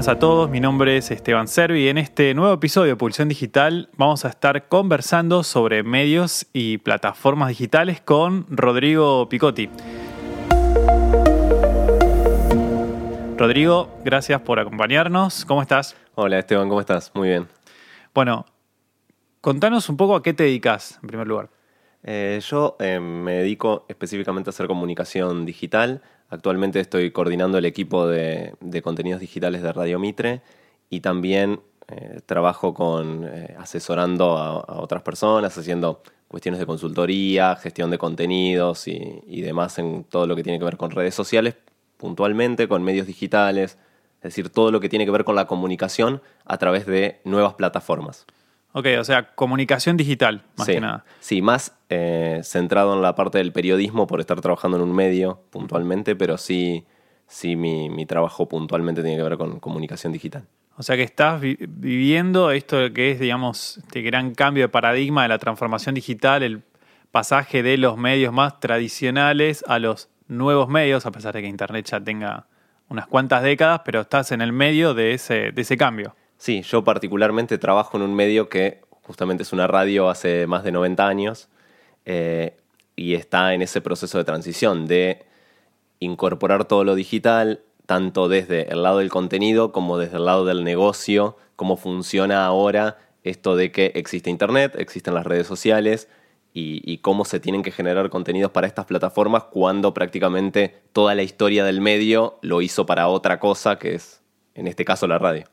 buenas a todos, mi nombre es Esteban Servi y en este nuevo episodio de Pulsión Digital vamos a estar conversando sobre medios y plataformas digitales con Rodrigo Picotti. Rodrigo, gracias por acompañarnos. ¿Cómo estás? Hola Esteban, ¿cómo estás? Muy bien. Bueno, contanos un poco a qué te dedicas en primer lugar. Eh, yo eh, me dedico específicamente a hacer comunicación digital. Actualmente estoy coordinando el equipo de, contenidos digitales de Radio Mitre y también eh, trabajo con asesorando a, otras personas, haciendo cuestiones de consultoría, gestión de contenidos y demás en todo lo que tiene que ver con redes sociales, puntualmente con medios digitales, es decir, todo lo que tiene que ver con la comunicación a través de nuevas plataformas. Ok, o sea, comunicación digital, más que nada. Sí, más eh, centrado en la parte del periodismo por estar trabajando en un medio puntualmente, pero sí, sí mi, trabajo puntualmente tiene que ver con comunicación digital. O sea que estás viviendo esto que es, digamos, este gran cambio de paradigma de la transformación digital, el pasaje de los medios más tradicionales a los nuevos medios, a pesar de que Internet ya tenga unas cuantas décadas, pero estás en el medio de ese, de ese cambio. Sí, yo particularmente trabajo en un medio que justamente es una radio hace más de 90 años eh, y está en ese proceso de transición de incorporar todo lo digital, tanto desde el lado del contenido como desde el lado del negocio, cómo funciona ahora esto de que existe Internet, existen las redes sociales, y, cómo se tienen que generar contenidos para estas plataformas cuando prácticamente toda la historia del medio lo hizo para otra cosa, que es en este caso la radio.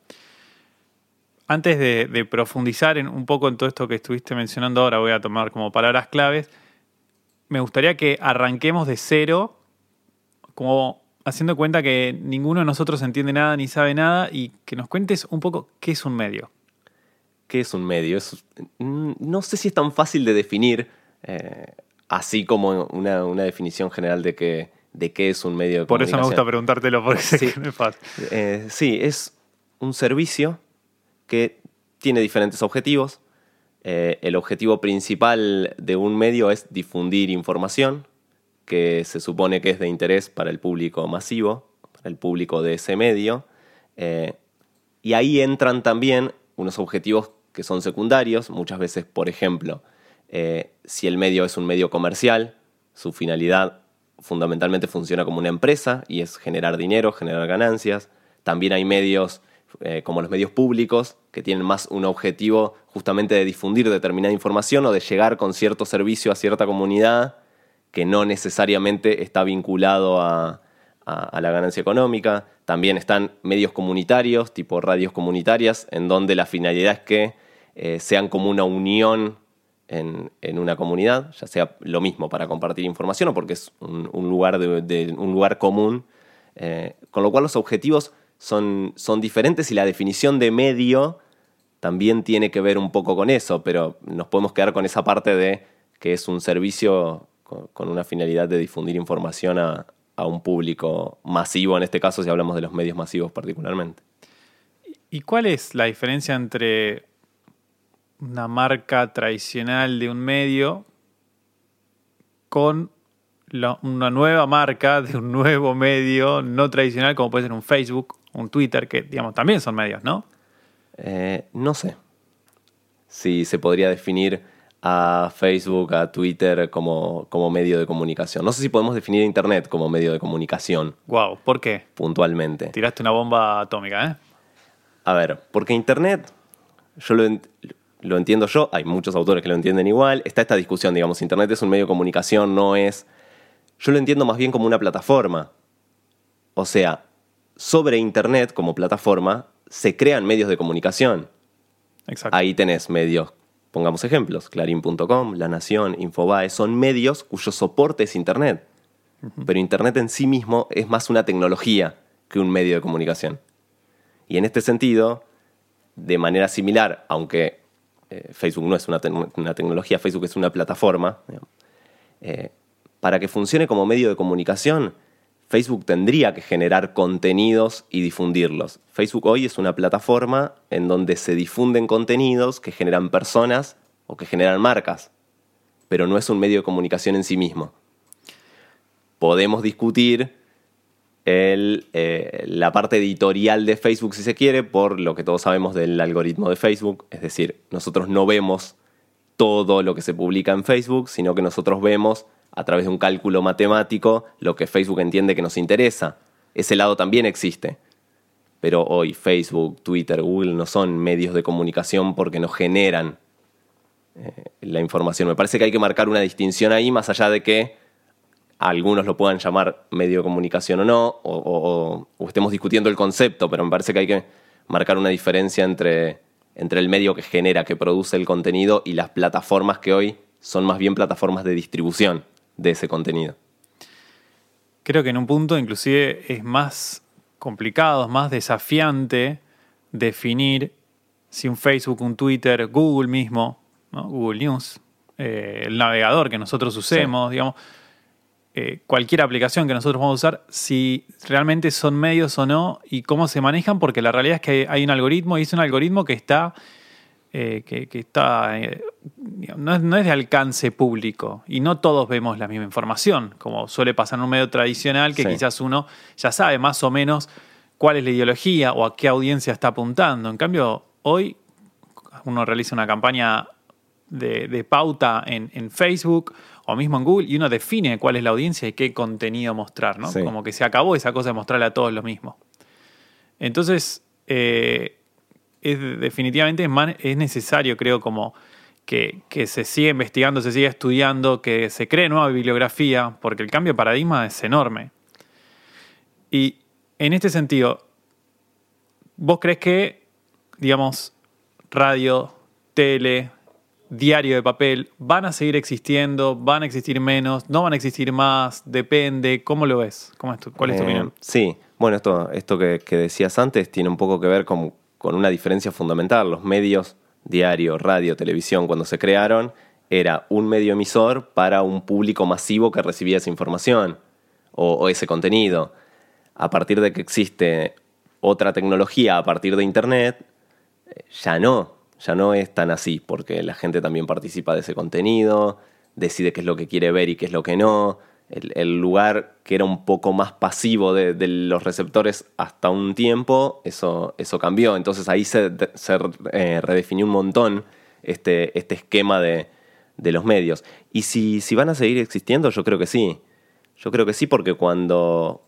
Antes de, profundizar en, un poco en todo esto que estuviste mencionando ahora, voy a tomar como palabras claves. Me gustaría que arranquemos de cero, como haciendo cuenta que ninguno de nosotros entiende nada ni sabe nada, y que nos cuentes un poco qué es un medio. ¿Qué es un medio? Mm, no sé si es tan fácil de definir, eh, así como una, definición general de, que, de qué es un medio de Por eso me gusta preguntártelo, porque sé sí. que no es fácil. Eh, sí, es un servicio que tiene diferentes objetivos. Eh, el objetivo principal de un medio es difundir información que se supone que es de interés para el público masivo, para el público de ese medio. y ahí entran también unos objetivos que son secundarios. Muchas veces, por ejemplo, eh, si el medio es un medio comercial, su finalidad fundamentalmente funciona como una empresa y es generar dinero, generar ganancias. También hay medios eh, como los medios públicos que tienen más un objetivo justamente de difundir determinada información o de llegar con cierto servicio a cierta comunidad que no necesariamente está vinculado a, la ganancia económica. También están medios comunitarios, tipo radios comunitarias, en donde la finalidad es que eh, sean como una unión en, una comunidad, ya sea lo mismo para compartir información o porque es un, lugar, de, un lugar común, eh, con lo cual los objetivos son, son diferentes y la definición de medio también tiene que ver un poco con eso, pero nos podemos quedar con esa parte de que es un servicio con, una finalidad de difundir información a, a un público masivo, en este caso si hablamos de los medios masivos particularmente. ¿Y cuál es la diferencia entre una marca tradicional de un medio con una nueva marca de un nuevo medio no tradicional como puede ser un Facebook, un Twitter, que digamos también son medios, ¿no? Eh, no sé si se podría definir a Facebook, a Twitter como, como medio de comunicación. No sé si podemos definir Internet como medio de comunicación. Wow, ¿por qué? Puntualmente. Tiraste una bomba atómica, ¿eh? A ver, porque Internet, yo lo, lo entiendo yo, hay muchos autores que lo entienden igual, está esta discusión, digamos, Internet es un medio de comunicación, no es... Yo lo entiendo más bien como una plataforma. O sea, sobre Internet como plataforma se crean medios de comunicación. Exacto. Ahí tenés medios, pongamos ejemplos, clarín.com, La Nación, Infobae, son medios cuyo soporte es Internet. Pero Internet en sí mismo es más una tecnología que un medio de comunicación. Y en este sentido, de manera similar, aunque eh, Facebook no es una, tecnología, Facebook es una plataforma. Eh, para que funcione como medio de comunicación, Facebook tendría que generar contenidos y difundirlos. Facebook hoy es una plataforma en donde se difunden contenidos que generan personas o que generan marcas, pero no es un medio de comunicación en sí mismo. Podemos discutir el, eh, la parte editorial de Facebook, si se quiere, por lo que todos sabemos del algoritmo de Facebook. Es decir, nosotros no vemos todo lo que se publica en Facebook, sino que nosotros vemos a través de un cálculo matemático lo que Facebook entiende que nos interesa. Ese lado también existe. Pero hoy Facebook, Twitter, Google no son medios de comunicación porque nos generan eh, la información. Me parece que hay que marcar una distinción ahí, más allá de que algunos lo puedan llamar medio de comunicación o no, o, estemos discutiendo el concepto, pero me parece que hay que marcar una diferencia entre, entre el medio que genera, que produce el contenido y las plataformas que hoy son más bien plataformas de distribución de ese contenido. Creo que en un punto inclusive es más complicado, es más desafiante definir si un Facebook, un Twitter, Google mismo, Google News, eh, el navegador que nosotros usemos, digamos, eh, cualquier aplicación que nosotros vamos a usar, si realmente son medios o no y cómo se manejan, porque la realidad es que hay un algoritmo y es un algoritmo que está, eh, que, está no, es, de alcance público y no todos vemos la misma información, como suele pasar en un medio tradicional, que quizás uno ya sabe más o menos cuál es la ideología o a qué audiencia está apuntando. En cambio, hoy uno realiza una campaña de, pauta en, Facebook o mismo en Google y uno define cuál es la audiencia y qué contenido mostrar, ¿no? Como que se acabó esa cosa de mostrarle a todos lo mismo. Entonces, eh, es, definitivamente es, necesario, creo, como que, se siga investigando, se siga estudiando, que se cree nueva bibliografía, porque el cambio de paradigma es enorme. Y en este sentido, ¿vos crees que, digamos, radio, tele, diario de papel, ¿van a seguir existiendo? ¿Van a existir menos? ¿No van a existir más? ¿Depende? ¿Cómo lo ves? ¿Cómo es ¿Cuál es tu eh, opinión? Sí, bueno, esto, esto que, decías antes tiene un poco que ver con, una diferencia fundamental. Los medios, diario, radio, televisión, cuando se crearon, era un medio emisor para un público masivo que recibía esa información o ese contenido. A partir de que existe otra tecnología, a partir de Internet, eh, ya no ya no es tan así, porque la gente también participa de ese contenido, decide qué es lo que quiere ver y qué es lo que no. El, lugar que era un poco más pasivo de, los receptores hasta un tiempo, eso, eso cambió. Entonces ahí se, eh, redefinió un montón este, este esquema de, de, los medios. Y si, si van a seguir existiendo, yo creo que sí. Yo creo que sí, porque cuando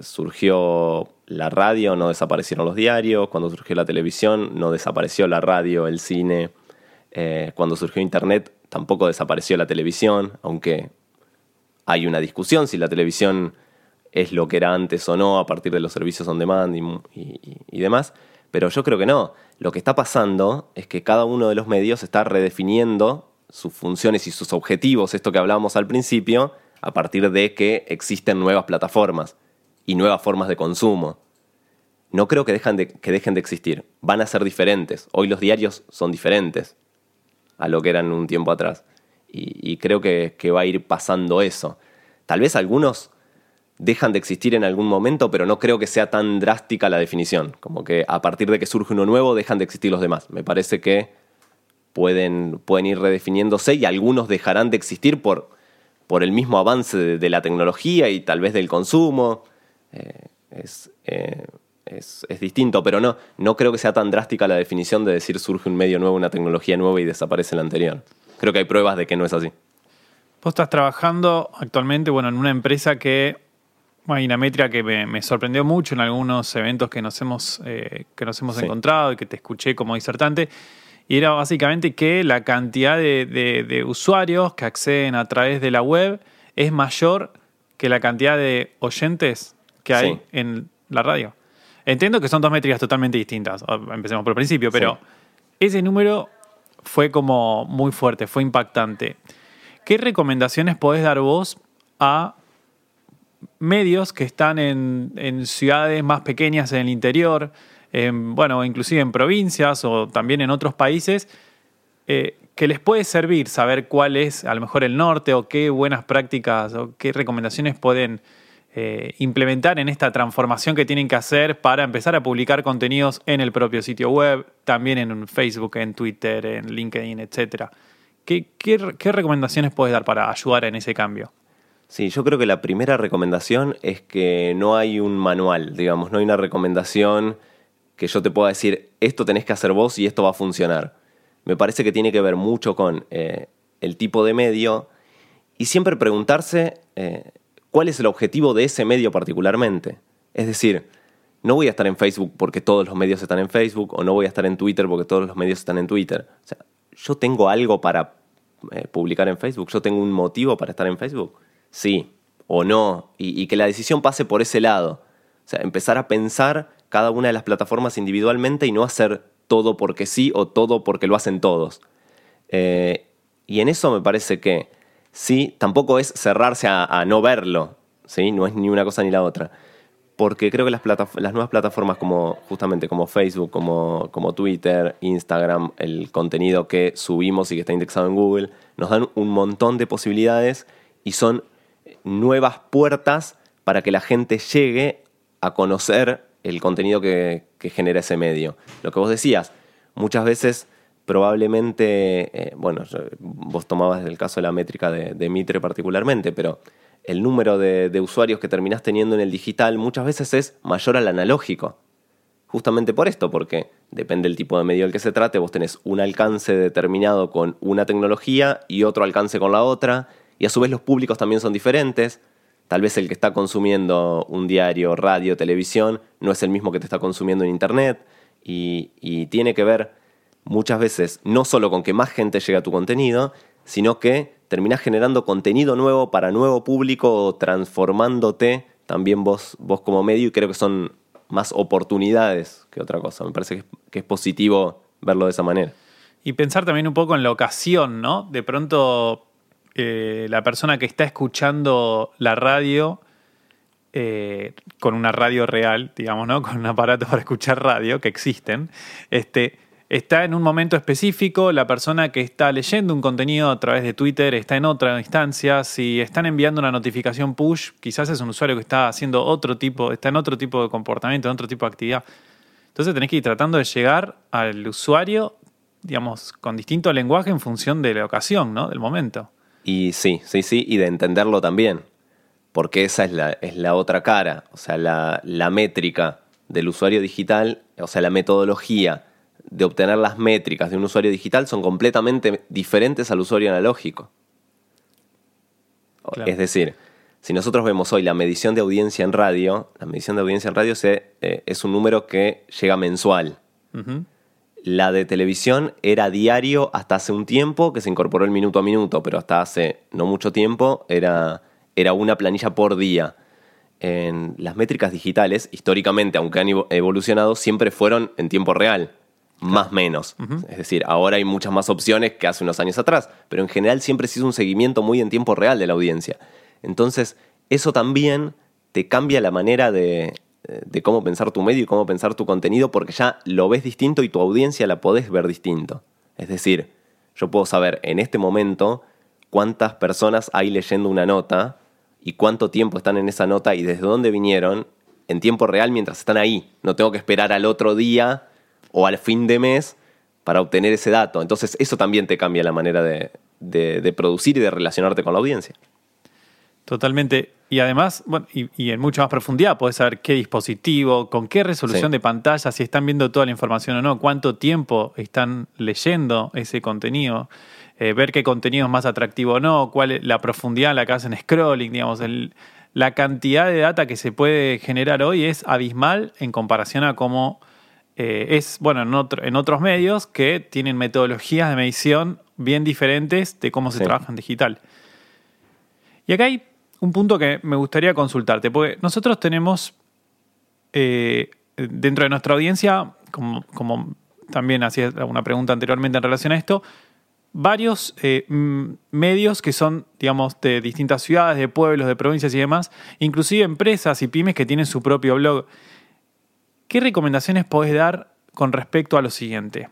surgió la radio, no desaparecieron los diarios, cuando surgió la televisión, no desapareció la radio, el cine, eh, cuando surgió Internet, tampoco desapareció la televisión, aunque hay una discusión si la televisión es lo que era antes o no a partir de los servicios on demand y, demás, pero yo creo que no. Lo que está pasando es que cada uno de los medios está redefiniendo sus funciones y sus objetivos, esto que hablábamos al principio, a partir de que existen nuevas plataformas y nuevas formas de consumo. No creo que, que dejen de existir, van a ser diferentes. Hoy los diarios son diferentes a lo que eran un tiempo atrás. Y, creo que, va a ir pasando eso. Tal vez algunos dejan de existir en algún momento, pero no creo que sea tan drástica la definición. Como que a partir de que surge uno nuevo, dejan de existir los demás. Me parece que pueden, pueden ir redefiniéndose y algunos dejarán de existir por, por el mismo avance de la tecnología y tal vez del consumo. Eh, eh, es, es, distinto, pero no, no creo que sea tan drástica la definición de decir surge un medio nuevo, una tecnología nueva y desaparece la anterior. Creo que hay pruebas de que no es así. Vos estás trabajando actualmente bueno, en una empresa que hay una métrica que me, sorprendió mucho en algunos eventos que nos hemos, eh, que nos hemos encontrado y que te escuché como disertante. Y era básicamente que la cantidad de usuarios que acceden a través de la web es mayor que la cantidad de oyentes que hay en la radio. Entiendo que son dos métricas totalmente distintas, empecemos por el principio, pero ese número fue como muy fuerte, fue impactante. ¿Qué recomendaciones podés dar vos a medios que están en, ciudades más pequeñas en el interior, bueno, inclusive en provincias o también en otros países, eh, que les puede servir saber cuál es a lo mejor el norte o qué buenas prácticas o qué recomendaciones pueden eh, implementar en esta transformación que tienen que hacer para empezar a publicar contenidos en el propio sitio web, también en Facebook, en Twitter, en LinkedIn, etc. ¿Qué, recomendaciones puedes dar para ayudar en ese cambio? Sí, yo creo que la primera recomendación es que no hay un manual, digamos, no hay una recomendación que yo te pueda decir, esto tenés que hacer vos y esto va a funcionar. Me parece que tiene que ver mucho con eh, el tipo de medio y siempre preguntarse eh, cuál es el objetivo de ese medio particularmente. Es decir, no voy a estar en Facebook porque todos los medios están en Facebook o no voy a estar en Twitter porque todos los medios están en Twitter. O sea, yo tengo algo para eh, publicar en Facebook, yo tengo un motivo para estar en Facebook. Sí o no, y que la decisión pase por ese lado. O sea, empezar a pensar cada una de las plataformas individualmente y no hacer todo porque sí o todo porque lo hacen todos. Eh, y en eso me parece que sí, tampoco es cerrarse a, no verlo, ¿sí? no es ni una cosa ni la otra. Porque creo que las, nuevas plataformas como justamente como Facebook, como, como Twitter, Instagram, el contenido que subimos y que está indexado en Google, nos dan un montón de posibilidades y son nuevas puertas para que la gente llegue a conocer el contenido que, genera ese medio. Lo que vos decías, muchas veces probablemente, eh, bueno, vos tomabas el caso de la métrica de, Mitre particularmente, pero el número de, usuarios que terminás teniendo en el digital muchas veces es mayor al analógico. Justamente por esto, porque depende del tipo de medio del que se trate, vos tenés un alcance determinado con una tecnología y otro alcance con la otra, y a su vez los públicos también son diferentes. Tal vez el que está consumiendo un diario, radio, televisión, no es el mismo que te está consumiendo en Internet y, tiene que ver muchas veces no solo con que más gente llegue a tu contenido, sino que terminás generando contenido nuevo para nuevo público, transformándote también vos, vos como medio y creo que son más oportunidades que otra cosa. Me parece que es, positivo verlo de esa manera. Y pensar también un poco en la ocasión, ¿no? De pronto eh, la persona que está escuchando la radio eh, con una radio real, digamos, ¿no? Con un aparato para escuchar radio, que existen, este, está en un momento específico, la persona que está leyendo un contenido a través de Twitter está en otra instancia, si están enviando una notificación push, quizás es un usuario que está haciendo otro tipo, está en otro tipo de comportamiento, en otro tipo de actividad. Entonces tenés que ir tratando de llegar al usuario, digamos, con distinto lenguaje en función de la ocasión, ¿no? Del momento. Y sí, sí, sí, y de entenderlo también, porque esa es la, es la otra cara, o sea, la, la métrica del usuario digital, o sea, la metodología de obtener las métricas de un usuario digital son completamente diferentes al usuario analógico. Es decir, si nosotros vemos hoy la medición de audiencia en radio, la medición de audiencia en radio se, eh, es un número que llega mensual. La de televisión era diario hasta hace un tiempo, que se incorporó el minuto a minuto, pero hasta hace no mucho tiempo era, era una planilla por día. En las métricas digitales, históricamente, aunque han evolucionado, siempre fueron en tiempo real, más menos. Es decir, ahora hay muchas más opciones que hace unos años atrás, pero en general siempre se hizo un seguimiento muy en tiempo real de la audiencia. Entonces, eso también te cambia la manera de, de cómo pensar tu medio y cómo pensar tu contenido porque ya lo ves distinto y tu audiencia la podés ver distinto. Es decir, yo puedo saber en este momento cuántas personas hay leyendo una nota y cuánto tiempo están en esa nota y desde dónde vinieron en tiempo real mientras están ahí. No tengo que esperar al otro día o al fin de mes para obtener ese dato. Entonces eso también te cambia la manera de, de producir y de relacionarte con la audiencia. Totalmente. Y además, bueno, y, en mucha más profundidad, podés saber qué dispositivo, con qué resolución de pantalla, si están viendo toda la información o no, cuánto tiempo están leyendo ese contenido, eh, ver qué contenido es más atractivo o no, cuál es la profundidad en la que hacen scrolling, digamos, la cantidad de data que se puede generar hoy es abismal en comparación a cómo eh, es, bueno, en, en, otros medios que tienen metodologías de medición bien diferentes de cómo se trabaja en digital. Y acá hay un punto que me gustaría consultarte, porque nosotros tenemos eh, dentro de nuestra audiencia, como, también hacía una pregunta anteriormente en relación a esto, varios eh, medios que son, digamos, de distintas ciudades, de pueblos, de provincias y demás, inclusive empresas y pymes que tienen su propio blog. ¿Qué recomendaciones podés dar con respecto a lo siguiente?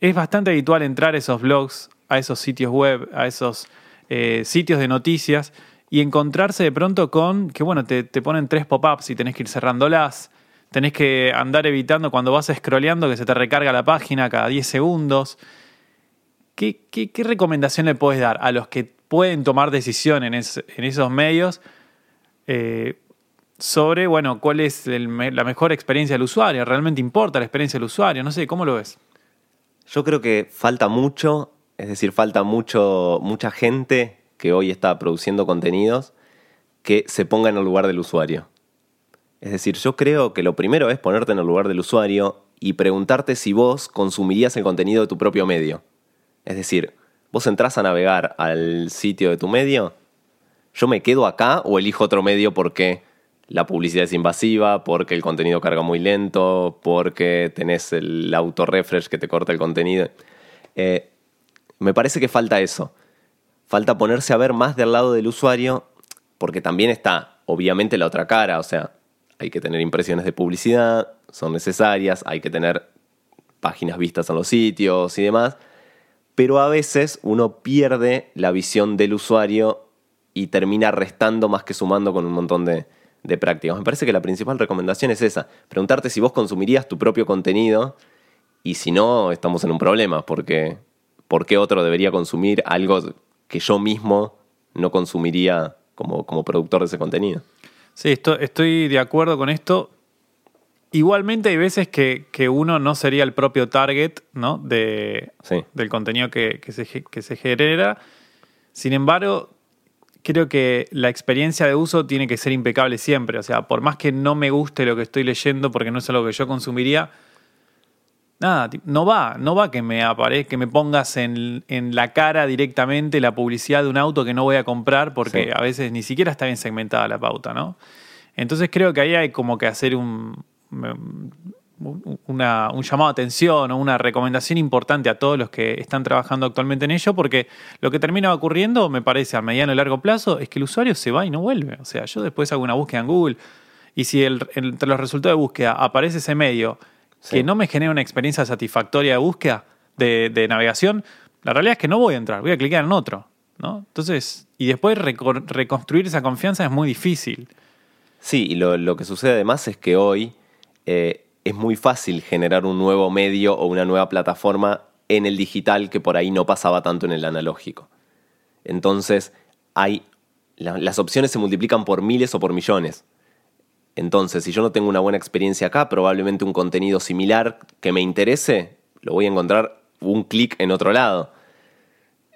Es bastante habitual entrar a esos blogs, a esos sitios web, a esos eh, sitios de noticias y encontrarse de pronto con que, bueno, te, ponen tres pop-ups y tenés que ir cerrándolas. Tenés que andar evitando cuando vas scrolleando que se te recarga la página cada 10 segundos. ¿Qué, qué, recomendación le puedes dar a los que pueden tomar decisión en, en esos medios eh, sobre, bueno, cuál es la mejor experiencia del usuario. ¿Realmente importa la experiencia del usuario? No sé, ¿cómo lo ves? Yo creo que falta mucho, es decir, falta mucho, mucha gente que hoy está produciendo contenidos que se ponga en el lugar del usuario. Es decir, yo creo que lo primero es ponerte en el lugar del usuario y preguntarte si vos consumirías el contenido de tu propio medio. Es decir, vos entras a navegar al sitio de tu medio, yo me quedo acá o elijo otro medio porque la publicidad es invasiva, porque el contenido carga muy lento, porque tenés el auto-refresh que te corta el contenido. Eh, me parece que falta eso. Falta ponerse a ver más del lado del usuario, porque también está, obviamente, la otra cara. O sea, hay que tener impresiones de publicidad, son necesarias, hay que tener páginas vistas en los sitios y demás. Pero a veces uno pierde la visión del usuario y termina restando más que sumando con un montón de, de prácticas. Me parece que la principal recomendación es esa, preguntarte si vos consumirías tu propio contenido y si no, estamos en un problema, porque ¿por qué otro debería consumir algo que yo mismo no consumiría como, como productor de ese contenido? Sí, estoy de acuerdo con esto. Igualmente hay veces que, uno no sería el propio target ¿no? de, del contenido que, que, se, que se genera. Sin embargo, creo que la experiencia de uso tiene que ser impecable siempre. O sea, por más que no me guste lo que estoy leyendo porque no es algo que yo consumiría, nada, no va, no va que me aparezca, que me pongas en, la cara directamente la publicidad de un auto que no voy a comprar porque a veces ni siquiera está bien segmentada la pauta, ¿no? Entonces creo que ahí hay como que hacer un una, un llamado a atención o una recomendación importante a todos los que están trabajando actualmente en ello, porque lo que termina ocurriendo, me parece, a mediano y largo plazo, es que el usuario se va y no vuelve. O sea, yo después hago una búsqueda en Google y si entre los resultados de búsqueda aparece ese medio que no me genera una experiencia satisfactoria de búsqueda, de, navegación, la realidad es que no voy a entrar, voy a clicar en otro. ¿no? Entonces, y después reconstruir esa confianza es muy difícil. Sí, y lo, que sucede además es que hoy eh, es muy fácil generar un nuevo medio o una nueva plataforma en el digital que por ahí no pasaba tanto en el analógico. Entonces, hay, las opciones se multiplican por miles o por millones. Entonces, si yo no tengo una buena experiencia acá, probablemente un contenido similar que me interese, lo voy a encontrar un clic en otro lado.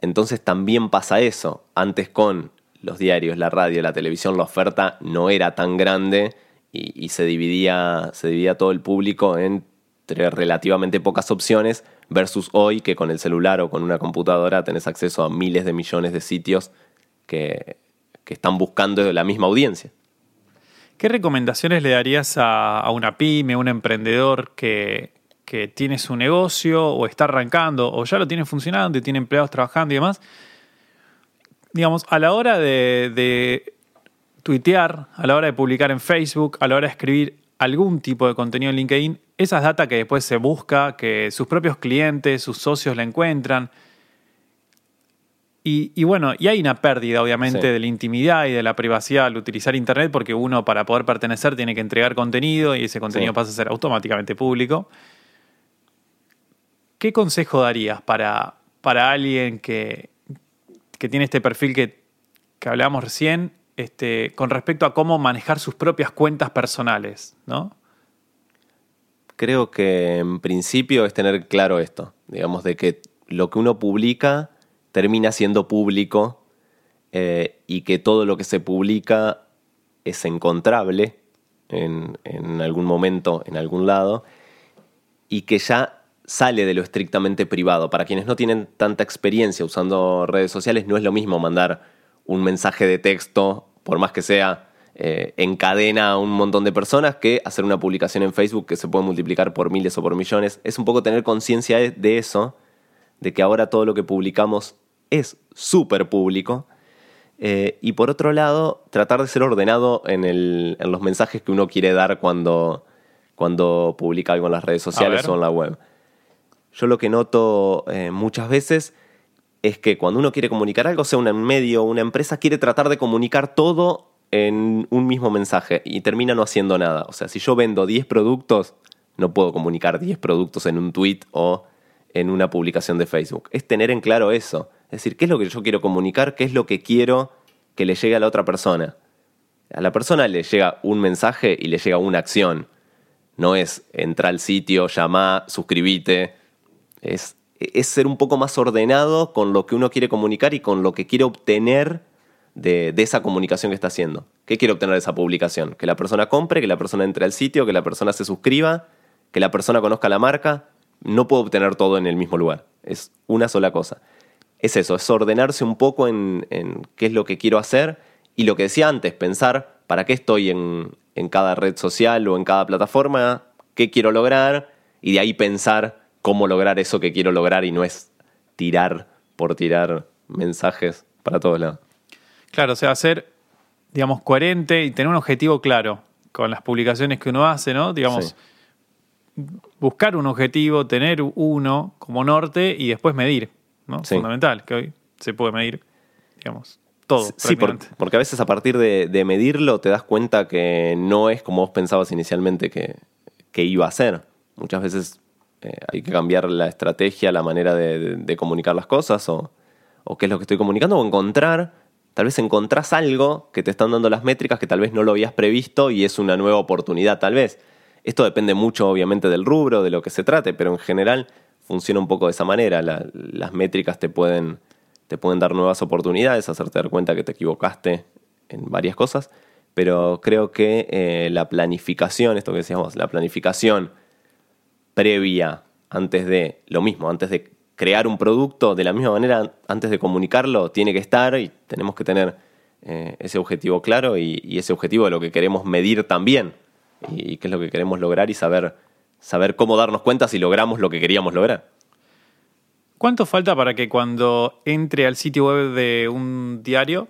Entonces también pasa eso. Antes con los diarios, la radio, la televisión, la oferta no era tan grande y, se, dividía, se dividía todo el público entre relativamente pocas opciones versus hoy que con el celular o con una computadora tenés acceso a miles de millones de sitios que, están buscando la misma audiencia. ¿Qué recomendaciones le darías a, una pyme, a un emprendedor que, tiene su negocio o está arrancando o ya lo tiene funcionando y tiene empleados trabajando y demás? Digamos, a la hora de tuitear, a la hora de publicar en Facebook, a la hora de escribir algún tipo de contenido en LinkedIn, esas data que después se busca, que sus propios clientes, sus socios la encuentran. Y, bueno, y hay una pérdida, obviamente, de la intimidad y de la privacidad al utilizar Internet, porque uno, para poder pertenecer, tiene que entregar contenido y ese contenido pasa a ser automáticamente público. ¿Qué consejo darías para, para alguien que, que tiene este perfil que, que hablábamos recién este, con respecto a cómo manejar sus propias cuentas personales, ¿no? Creo que en principio es tener claro esto, digamos, de que lo que uno publica termina siendo público eh, y que todo lo que se publica es encontrable en, en algún momento, en algún lado, y que ya sale de lo estrictamente privado. Para quienes no tienen tanta experiencia usando redes sociales, no es lo mismo mandar un mensaje de texto por más que sea eh, en cadena a un montón de personas, que hacer una publicación en Facebook que se puede multiplicar por miles o por millones. Es un poco tener conciencia de eso, de que ahora todo lo que publicamos es súper público. Eh, y por otro lado, tratar de ser ordenado en, los mensajes que uno quiere dar cuando, cuando publica algo en las redes sociales o en la web. Yo lo que noto eh, muchas veces es que cuando uno quiere comunicar algo, sea un medio o una empresa, quiere tratar de comunicar todo en un mismo mensaje y termina no haciendo nada. O sea, si yo vendo 10 productos, no puedo comunicar 10 productos en un tweet o en una publicación de Facebook. Es tener en claro eso, Es decir, ¿qué es lo que yo quiero comunicar? ¿Qué es lo que quiero que le llegue a la otra persona? A la persona le llega un mensaje y le llega una acción. No es entrar al sitio, llamar, suscribite. Es, es ser un poco más ordenado con lo que uno quiere comunicar y con lo que quiere obtener de, de, esa comunicación que está haciendo. ¿Qué quiere obtener de esa publicación? Que la persona compre, que la persona entre al sitio, que la persona se suscriba, que la persona conozca la marca. No puedo obtener todo en el mismo lugar. Es una sola cosa. Es eso, es ordenarse un poco en, en qué es lo que quiero hacer y lo que decía antes, pensar para qué estoy en, en cada red social o en cada plataforma, qué quiero lograr y de ahí pensar cómo lograr eso que quiero lograr y no es tirar por tirar mensajes para todos lados. Claro, o sea, ser, digamos, coherente y tener un objetivo claro con las publicaciones que uno hace, ¿no? Digamos, sí. buscar un objetivo, tener uno como norte y después medir, ¿no? Sí. Fundamental, que hoy se puede medir, digamos, todo. Sí, por, porque a veces a partir de, de, medirlo te das cuenta que no es como vos pensabas inicialmente que, que iba a ser. Muchas veces eh, hay que cambiar la estrategia, la manera de, comunicar las cosas o, qué es lo que estoy comunicando o encontrar, tal vez encontrás algo que te están dando las métricas que tal vez no lo habías previsto y es una nueva oportunidad tal vez. Esto depende mucho obviamente del rubro, de lo que se trate, pero en general funciona un poco de esa manera. La, las métricas te pueden, te pueden dar nuevas oportunidades, hacerte dar cuenta que te equivocaste en varias cosas, pero creo que eh, la planificación, esto que decíamos, la planificación previa antes de lo mismo, antes de crear un producto, de la misma manera, antes de comunicarlo, tiene que estar y tenemos que tener eh, ese objetivo claro y, ese objetivo de lo que queremos medir también y, y qué es lo que queremos lograr y saber, saber cómo darnos cuenta si logramos lo que queríamos lograr. ¿Cuánto falta para que cuando entre al sitio web de un diario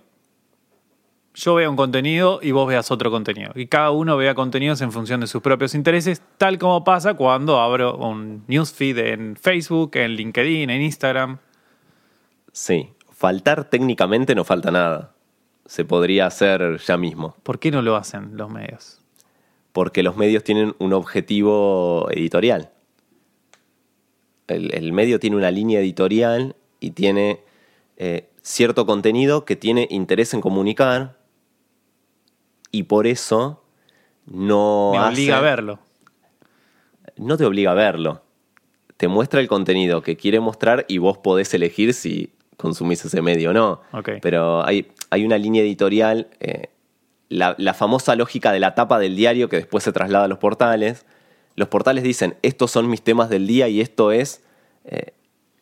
yo vea un contenido y vos veas otro contenido. Y cada uno vea contenidos en función de sus propios intereses, tal como pasa cuando abro un newsfeed en Facebook, en LinkedIn, en Instagram. Sí, faltar técnicamente no falta nada. Se podría hacer ya mismo. ¿Por qué no lo hacen los medios? Porque los medios tienen un objetivo editorial. El, el medio tiene una línea editorial y tiene eh, cierto contenido que tiene interés en comunicar, y por eso no. Me obliga hace... a verlo. No te obliga a verlo. Te muestra el contenido que quiere mostrar y vos podés elegir si consumís ese medio o no. Okay. Pero hay, hay, una línea editorial, eh, la, la, famosa lógica de la tapa del diario que después se traslada a los portales. Los portales dicen, estos son mis temas del día y esto es eh,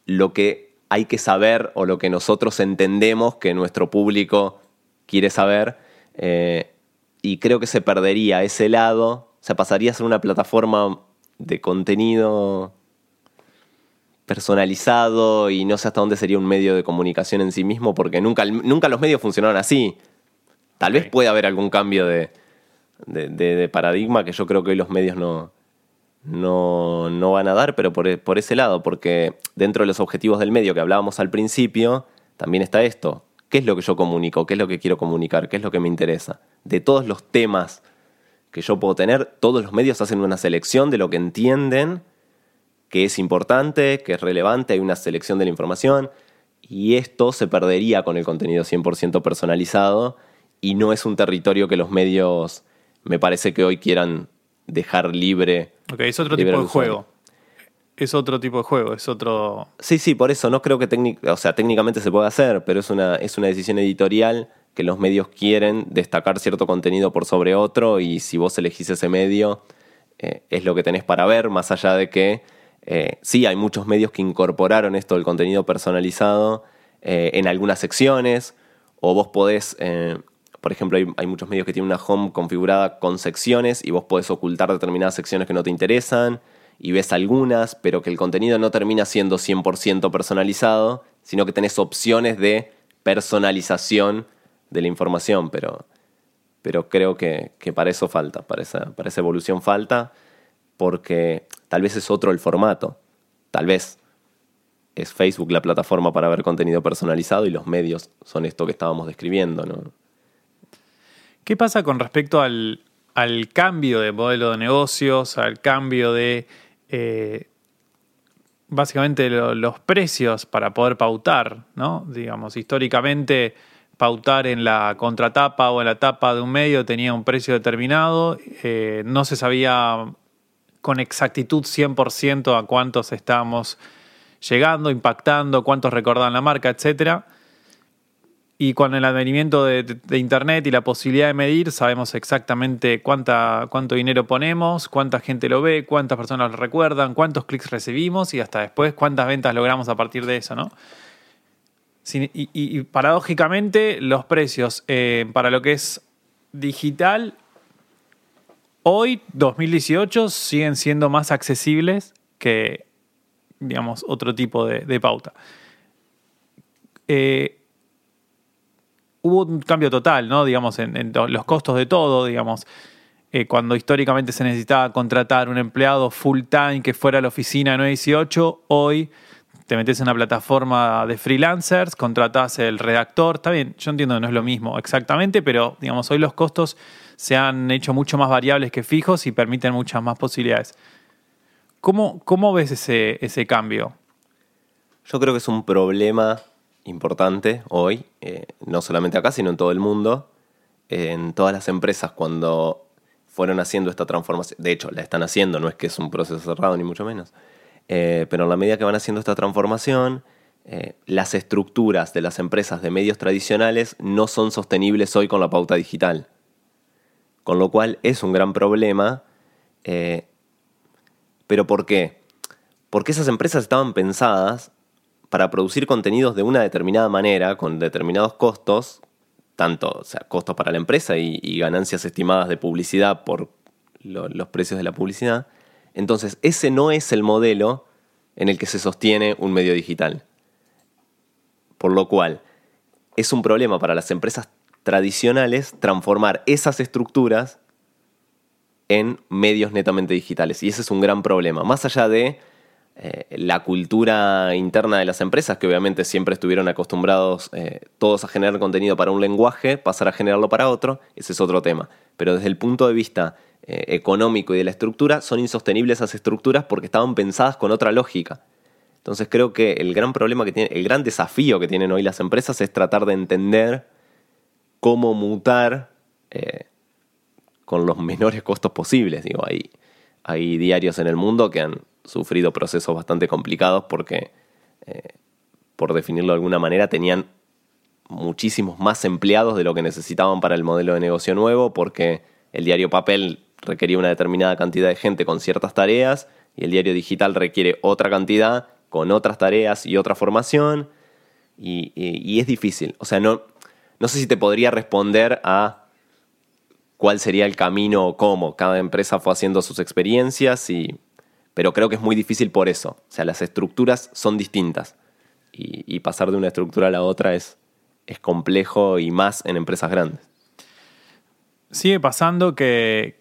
lo que hay que saber o lo que nosotros entendemos que nuestro público quiere saber. Eh, y creo que se perdería ese lado, o sea, pasaría a ser una plataforma de contenido personalizado y no sé hasta dónde sería un medio de comunicación en sí mismo, porque nunca, nunca los medios funcionaron así. Tal vez pueda haber algún cambio de, de, de, de, paradigma que yo creo que hoy los medios no, no, no van a dar, pero por, por ese lado, porque dentro de los objetivos del medio que hablábamos al principio, también está esto, ¿Qué es lo que yo comunico? ¿Qué es lo que quiero comunicar? ¿Qué es lo que me interesa? De todos los temas que yo puedo tener, todos los medios hacen una selección de lo que entienden que es importante, que es relevante, hay una selección de la información y esto se perdería con el contenido 100% personalizado y no es un territorio que los medios me parece que hoy quieran dejar libre. Ok, es otro tipo de juego es otro tipo de juego, es otro... Sí, sí, por eso no creo que o sea, técnicamente se pueda hacer, pero es una, es una decisión editorial que los medios quieren destacar cierto contenido por sobre otro y si vos elegís ese medio eh, es lo que tenés para ver, más allá de que eh, sí hay muchos medios que incorporaron esto del contenido personalizado eh, en algunas secciones o vos podés... por ejemplo, hay, hay muchos medios que tienen una home configurada con secciones y vos podés ocultar determinadas secciones que no te interesan y ves algunas, pero que el contenido no termina siendo 100% personalizado, sino que tenés opciones de personalización de la información, pero, pero creo que, que para eso falta, para esa, para esa evolución falta, porque tal vez es otro el formato, tal vez es Facebook la plataforma para ver contenido personalizado y los medios son esto que estábamos describiendo, ¿no? ¿Qué pasa con respecto al, al cambio de modelo de negocios, al cambio de eh, básicamente los precios para poder pautar, ¿no? Digamos, históricamente pautar en la contratapa o en la tapa de un medio tenía un precio determinado, eh, no se sabía con exactitud 100% a cuántos estábamos llegando, impactando, cuántos recordaban la marca, etcétera. Y con el advenimiento de, Internet y la posibilidad de medir, sabemos exactamente cuánta, cuánto dinero ponemos, cuánta gente lo ve, cuántas personas lo recuerdan, cuántos clics recibimos y hasta después cuántas ventas logramos a partir de eso, ¿no? Y, paradójicamente, los precios eh, para lo que es digital, hoy, 2018, siguen siendo más accesibles que, digamos, otro tipo de, pauta. Eh, hubo un cambio total, ¿no? Digamos, en, los costos de todo, digamos. Eh, cuando históricamente se necesitaba contratar un empleado full time que fuera a la oficina 918, hoy te metes en una plataforma de freelancers, contratás el redactor, está bien, yo entiendo que no es lo mismo exactamente, pero digamos, hoy los costos se han hecho mucho más variables que fijos y permiten muchas más posibilidades. ¿Cómo, cómo ves ese, ese cambio? Yo creo que es un problema importante hoy, eh, no solamente acá, sino en todo el mundo, en todas las empresas cuando fueron haciendo esta transformación, de hecho la están haciendo, no es que es un proceso cerrado ni mucho menos, eh, pero en la medida que van haciendo esta transformación, eh, las estructuras de las empresas de medios tradicionales no son sostenibles hoy con la pauta digital. Con lo cual es un gran problema. ¿Pero por qué? Porque esas empresas estaban pensadas para producir contenidos de una determinada manera, con determinados costos, tanto sea, costos para la empresa y, ganancias estimadas de publicidad por los precios de la publicidad, entonces ese no es el modelo en el que se sostiene un medio digital. Por lo cual, es un problema para las empresas tradicionales transformar esas estructuras en medios netamente digitales. Y ese es un gran problema. Más allá de eh, la cultura interna de las empresas, que obviamente siempre estuvieron acostumbrados eh, todos a generar contenido para un lenguaje, pasar a generarlo para otro, ese es otro tema. Pero desde el punto de vista eh, económico y de la estructura, son insostenibles esas estructuras porque estaban pensadas con otra lógica. Entonces creo que el gran problema que tiene, el gran desafío que tienen hoy las empresas es tratar de entender cómo mutar con los menores costos posibles. Digo, hay, hay diarios en el mundo que han sufrido procesos bastante complicados porque, eh, por definirlo de alguna manera, tenían muchísimos más empleados de lo que necesitaban para el modelo de negocio nuevo, porque el diario papel requería una determinada cantidad de gente con ciertas tareas y el diario digital requiere otra cantidad con otras tareas y otra formación. Y, es difícil. O sea, no, no sé si te podría responder a cuál sería el camino o cómo. Cada empresa fue haciendo sus experiencias y pero creo que es muy difícil por eso. O sea, las estructuras son distintas. Y, pasar de una estructura a la otra es, es complejo y más en empresas grandes. Sigue pasando que,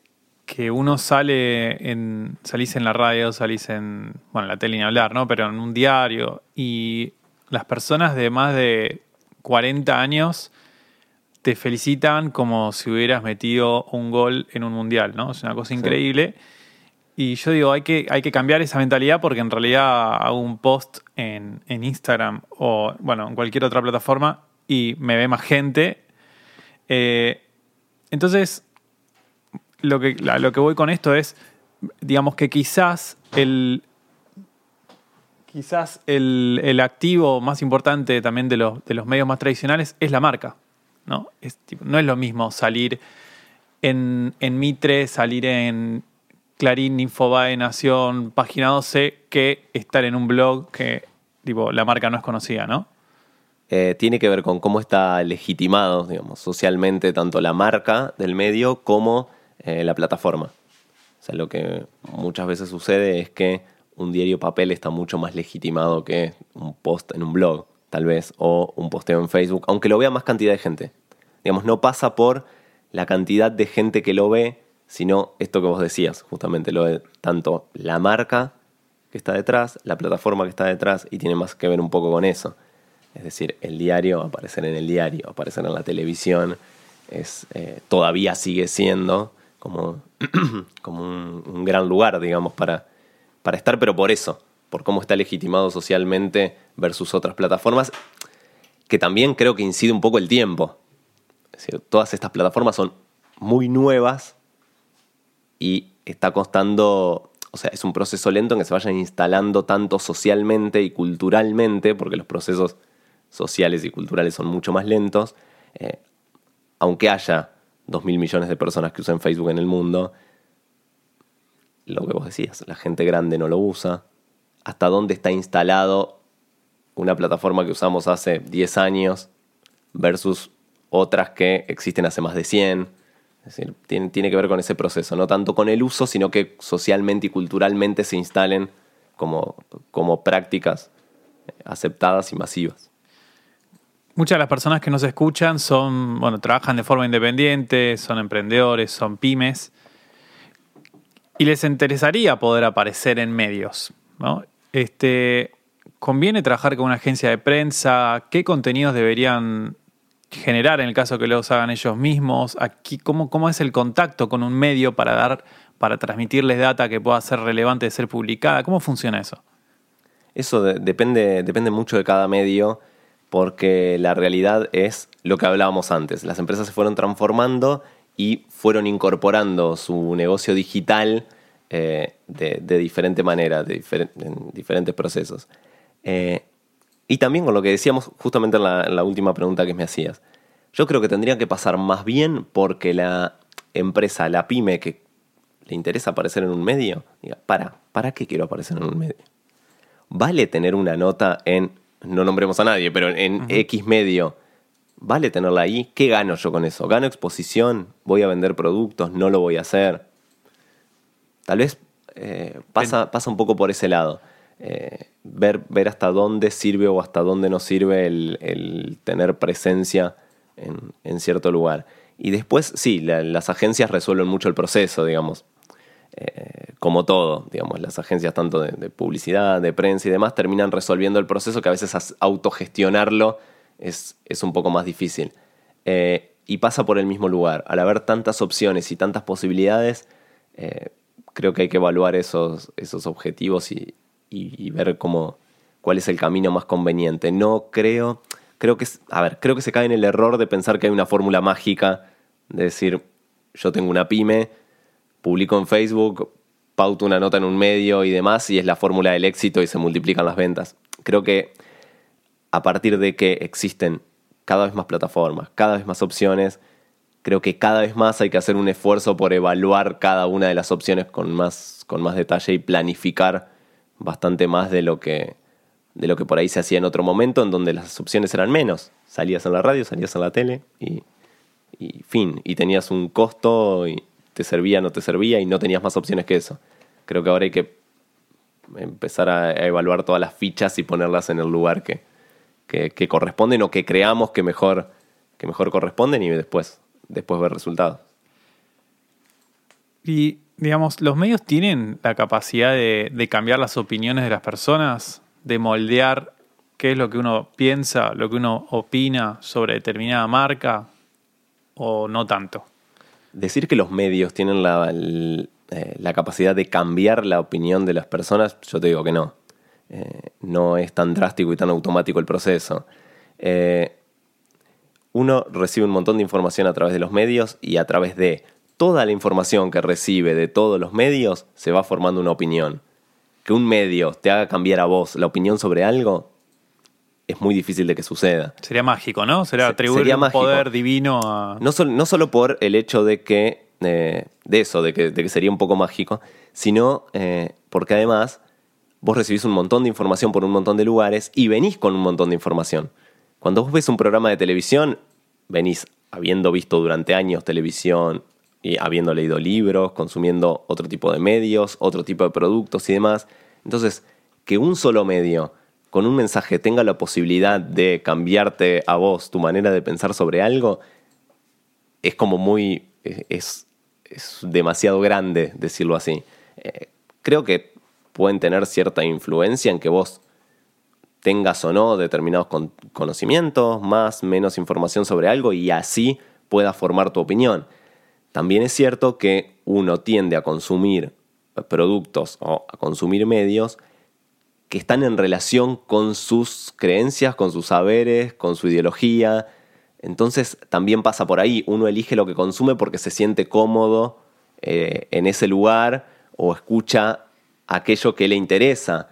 uno sale en. salís en la radio, salís en. bueno, en la tele ni hablar, ¿no? Pero en un diario. Y las personas de más de 40 años te felicitan como si hubieras metido un gol en un mundial, ¿no? Es una cosa increíble. Y yo digo, hay que, hay que cambiar esa mentalidad porque en realidad hago un post en, Instagram o, bueno, en cualquier otra plataforma y me ve más gente. Eh, entonces, lo que, lo que voy con esto es, digamos que quizás el, quizás el, activo más importante también de los, de los medios más tradicionales es la marca. ¿no? Es, no es lo mismo salir en, en Mitre, salir en Clarín, Infobae, Nación, Página 12, que estar en un blog que tipo, la marca no es conocida, ¿no? Eh, tiene que ver con cómo está legitimado, digamos, socialmente tanto la marca del medio como eh, la plataforma. O sea, lo que muchas veces sucede es que un diario papel está mucho más legitimado que un post en un blog, tal vez, o un posteo en Facebook, aunque lo vea más cantidad de gente. Digamos, no pasa por la cantidad de gente que lo ve, sino esto que vos decías, justamente, lo de tanto la marca que está detrás, la plataforma que está detrás, y tiene más que ver un poco con eso. Es decir, el diario, aparecer en el diario, aparecer en la televisión, es, eh, todavía sigue siendo como, como un, gran lugar, digamos, para, para estar, pero por eso, por cómo está legitimado socialmente versus otras plataformas, que también creo que incide un poco el tiempo. Es decir, todas estas plataformas son muy nuevas y está costando, o sea, es un proceso lento en que se vayan instalando tanto socialmente y culturalmente, porque los procesos sociales y culturales son mucho más lentos, eh, aunque haya 2.000 millones de personas que usen Facebook en el mundo, lo que vos decías, la gente grande no lo usa, hasta dónde está instalado una plataforma que usamos hace 10 años versus otras que existen hace más de 100. Decir, tiene, tiene, que ver con ese proceso, no tanto con el uso, sino que socialmente y culturalmente se instalen como, como prácticas aceptadas y masivas. Muchas de las personas que nos escuchan son, bueno, trabajan de forma independiente, son emprendedores, son pymes, y les interesaría poder aparecer en medios, ¿no? Este, ¿Conviene trabajar con una agencia de prensa? ¿Qué contenidos deberían generar en el caso que los hagan ellos mismos? Aquí, ¿cómo, ¿Cómo es el contacto con un medio para dar, para transmitirles data que pueda ser relevante de ser publicada? ¿Cómo funciona eso? Eso depende, depende mucho de cada medio, porque la realidad es lo que hablábamos antes. Las empresas se fueron transformando y fueron incorporando su negocio digital eh, de, diferente manera, de en diferentes procesos. Eh, y también con lo que decíamos justamente en la, última pregunta que me hacías. Yo creo que tendría que pasar más bien porque la empresa, la pyme que le interesa aparecer en un medio, diga, para, ¿para qué quiero aparecer en un medio? ¿Vale tener una nota en, no nombremos a nadie, pero en X medio? ¿Vale tenerla ahí? ¿Qué gano yo con eso? ¿Gano exposición? ¿Voy a vender productos? ¿No lo voy a hacer? Tal vez eh, pasa, pasa un poco por ese lado. Eh, ver, ver hasta dónde sirve o hasta dónde no sirve el, tener presencia en, cierto lugar. Y después, sí, las agencias resuelven mucho el proceso, digamos. Eh, como todo, digamos, las agencias tanto de, publicidad, de prensa y demás terminan resolviendo el proceso que a veces autogestionarlo es, es un poco más difícil. y pasa por el mismo lugar. Al haber tantas opciones y tantas posibilidades, creo que hay que evaluar esos, esos objetivos y, ver cómo, cuál es el camino más conveniente. No creo, creo que, a ver, creo que se cae en el error de pensar que hay una fórmula mágica de decir, yo tengo una pyme, publico en Facebook, pauto una nota en un medio y demás, y es la fórmula del éxito y se multiplican las ventas. Creo que a partir de que existen cada vez más plataformas, cada vez más opciones, creo que cada vez más hay que hacer un esfuerzo por evaluar cada una de las opciones con más, con más detalle y planificar bastante más de lo que de lo que por ahí se hacía en otro momento, en donde las opciones eran menos. Salías en la radio, salías en la tele y, fin. Y tenías un costo y te servía, no te servía y no tenías más opciones que eso. Creo que ahora hay que empezar a, evaluar todas las fichas y ponerlas en el lugar que, que, que corresponden o que creamos que mejor, que mejor corresponden y después después ver resultados. Y, digamos, ¿los medios tienen la capacidad de, cambiar las opiniones de las personas? De moldear qué es lo que uno piensa, lo que uno opina sobre determinada marca? ¿O no tanto? Decir que los medios tienen la, eh, la capacidad de cambiar la opinión de las personas, yo te digo que no. Eh, no es tan drástico y tan automático el proceso. Eh, uno recibe un montón de información a través de los medios y a través de toda la información que recibe de todos los medios se va formando una opinión. Que un medio te haga cambiar a vos la opinión sobre algo es muy difícil de que suceda. Sería mágico, ¿no? Sería atribuir un poder divino a... No, no, solo por el hecho de que... Eh, de eso, de que, sería un poco mágico, sino eh, porque además vos recibís un montón de información por un montón de lugares y venís con un montón de información. Cuando vos ves un programa de televisión, venís habiendo visto durante años televisión y habiendo leído libros, consumiendo otro tipo de medios, otro tipo de productos y demás. Entonces, que un solo medio con un mensaje tenga la posibilidad de cambiarte a vos tu manera de pensar sobre algo, es como muy... es, demasiado grande decirlo así. Eh, creo que pueden tener cierta influencia en que vos tengas o no determinados conocimientos, más, menos información sobre algo y así puedas formar tu opinión. También es cierto que uno tiende a consumir productos o a consumir medios que están en relación con sus creencias, con sus saberes, con su ideología. Entonces también pasa por ahí, uno elige lo que consume porque se siente cómodo eh, en ese lugar o escucha aquello que le interesa.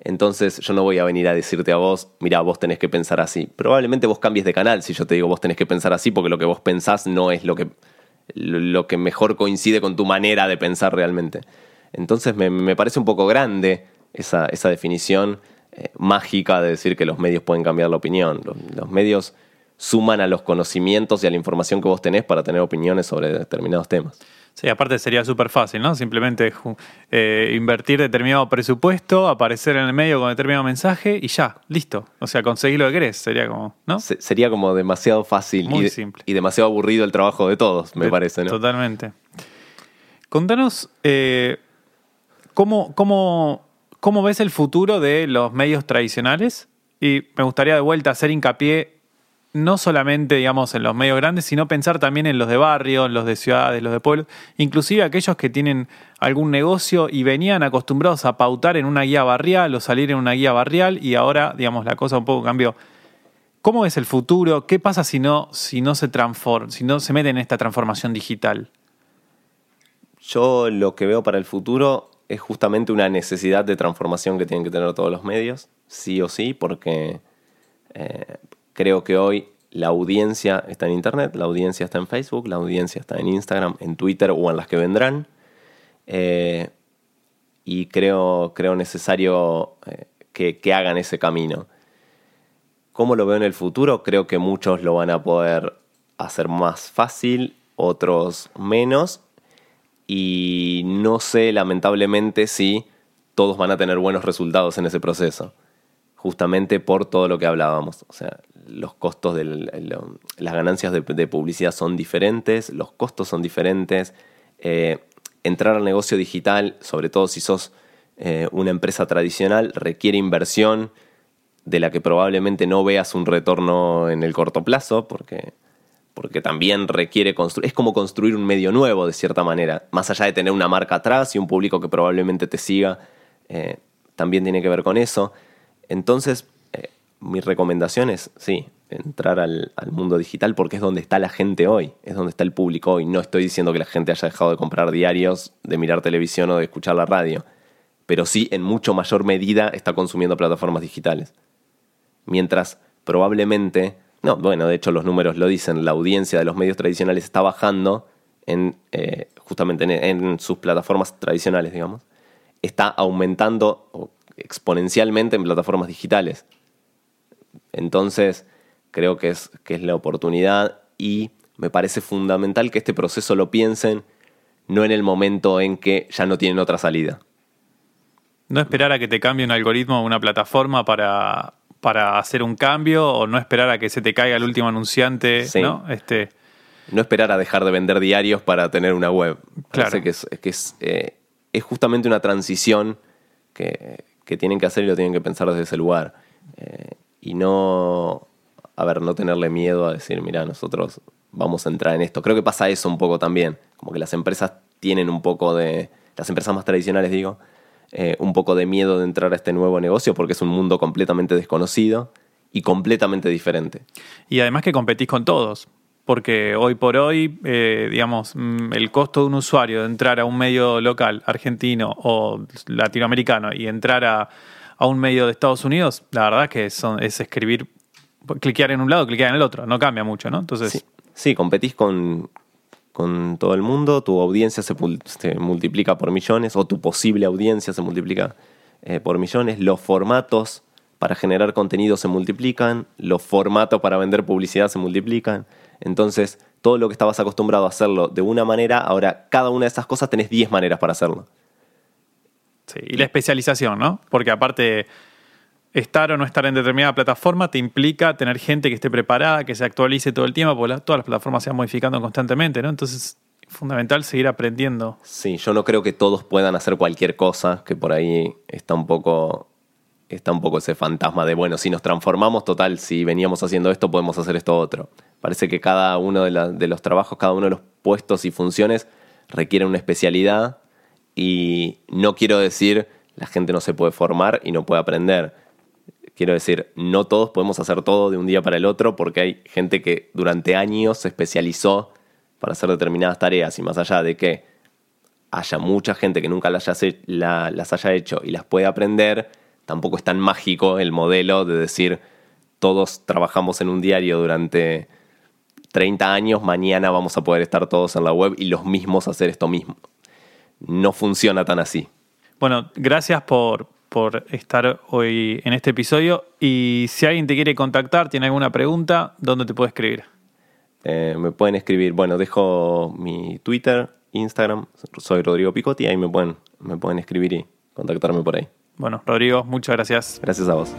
Entonces yo no voy a venir a decirte a vos, mira, vos tenés que pensar así. Probablemente vos cambies de canal si yo te digo vos tenés que pensar así porque lo que vos pensás no es lo que, lo que mejor coincide con tu manera de pensar realmente. Entonces me, parece un poco grande esa, definición eh, mágica de decir que los medios pueden cambiar la opinión. los medios suman a los conocimientos y a la información que vos tenés para tener opiniones sobre determinados temas. Sí, aparte sería súper fácil, ¿no? Simplemente eh, invertir determinado presupuesto, aparecer en el medio con determinado mensaje y ya, listo. O sea, conseguir lo que querés, sería como, ¿no? sería como demasiado fácil Muy y, simple. y demasiado aburrido el trabajo de todos, me parece, ¿no? Totalmente. Contanos eh, ¿cómo, cómo, cómo ves el futuro de los medios tradicionales y me gustaría de vuelta hacer hincapié no solamente, digamos, en los medios grandes, sino pensar también en los de barrio, en los de ciudades, los de pueblos, inclusive aquellos que tienen algún negocio y venían acostumbrados a pautar en una guía barrial o salir en una guía barrial y ahora, digamos, la cosa un poco cambió. ¿Cómo es el futuro? ¿Qué pasa si no, si no se transforma, si no se mete en esta transformación digital? Yo lo que veo para el futuro es justamente una necesidad de transformación que tienen que tener todos los medios, sí o sí, porque eh, Creo que hoy la audiencia está en Internet, la audiencia está en Facebook, la audiencia está en Instagram, en Twitter o en las que vendrán. Eh, y creo, creo necesario eh, que, hagan ese camino. ¿Cómo lo veo en el futuro? Creo que muchos lo van a poder hacer más fácil, otros menos. Y no sé, lamentablemente, si todos van a tener buenos resultados en ese proceso. Justamente por todo lo que hablábamos. O sea, los costos de las ganancias de, publicidad son diferentes, los costos son diferentes. Eh, entrar al negocio digital, sobre todo si sos eh, una empresa tradicional, requiere inversión de la que probablemente no veas un retorno en el corto plazo, porque, porque también requiere construir, es como construir un medio nuevo de cierta manera, más allá de tener una marca atrás y un público que probablemente te siga, eh, también tiene que ver con eso. Entonces, mi recomendación es, sí, entrar al, mundo digital porque es donde está la gente hoy, es donde está el público hoy. No estoy diciendo que la gente haya dejado de comprar diarios, de mirar televisión o de escuchar la radio, pero sí en mucho mayor medida está consumiendo plataformas digitales. Mientras probablemente, no, bueno, de hecho los números lo dicen, la audiencia de los medios tradicionales está bajando en, eh, justamente en sus plataformas tradicionales, digamos, está aumentando exponencialmente en plataformas digitales. Entonces, creo que es, que es la oportunidad y me parece fundamental que este proceso lo piensen no en el momento en que ya no tienen otra salida. No esperar a que te cambie un algoritmo o una plataforma para, para hacer un cambio o no esperar a que se te caiga el último anunciante, ¿no? Este... No esperar a dejar de vender diarios para tener una web. Claro. que es, que es, eh, es justamente una transición que, que, tienen que hacer y lo tienen que pensar desde ese lugar. Eh, y no, a ver, no tenerle miedo a decir, mira, nosotros vamos a entrar en esto. Creo que pasa eso un poco también, como que las empresas tienen un poco de, las empresas más tradicionales digo, eh, un poco de miedo de entrar a este nuevo negocio porque es un mundo completamente desconocido y completamente diferente. Y además que competís con todos, porque hoy por hoy, eh, digamos, mm, el costo de un usuario de entrar a un medio local, argentino o latinoamericano, y entrar a a un medio de Estados Unidos, la verdad que son, es escribir, cliquear en un lado, cliquear en el otro, no cambia mucho, ¿no? Entonces... Sí, competís con, con todo el mundo, tu audiencia se, multiplica por millones, o tu posible audiencia se multiplica eh, por millones, los formatos para generar contenido se multiplican, los formatos para vender publicidad se multiplican, entonces todo lo que estabas acostumbrado a hacerlo de una manera, ahora cada una de esas cosas tenés 10 maneras para hacerlo. Sí, y la especialización, ¿no? Porque aparte, estar o no estar en determinada plataforma te implica tener gente que esté preparada, que se actualice todo el tiempo, porque todas las plataformas se van modificando constantemente, ¿no? Entonces, es fundamental seguir aprendiendo. Sí, yo no creo que todos puedan hacer cualquier cosa, que por ahí está un poco está un poco ese fantasma de, bueno, si nos transformamos, total, si veníamos haciendo esto, podemos hacer esto otro. Parece que cada uno de, de los trabajos, cada uno de los puestos y funciones requiere una especialidad y no quiero decir la gente no se puede formar y no puede aprender. Quiero decir, no todos podemos hacer todo de un día para el otro porque hay gente que durante años se especializó para hacer determinadas tareas y más allá de que haya mucha gente que nunca las haya, las haya hecho y las puede aprender, tampoco es tan mágico el modelo de decir todos trabajamos en un diario durante 30 años, mañana vamos a poder estar todos en la web y los mismos hacer esto mismo. No funciona tan así. Bueno, gracias por, por estar hoy en este episodio. Y si alguien te quiere contactar, tiene alguna pregunta, ¿dónde te puede escribir? Eh, me pueden escribir, bueno, dejo mi Twitter, Instagram, soy Rodrigo Picotti, ahí me pueden, me pueden escribir y contactarme por ahí. Bueno, Rodrigo, muchas gracias. Gracias a vos.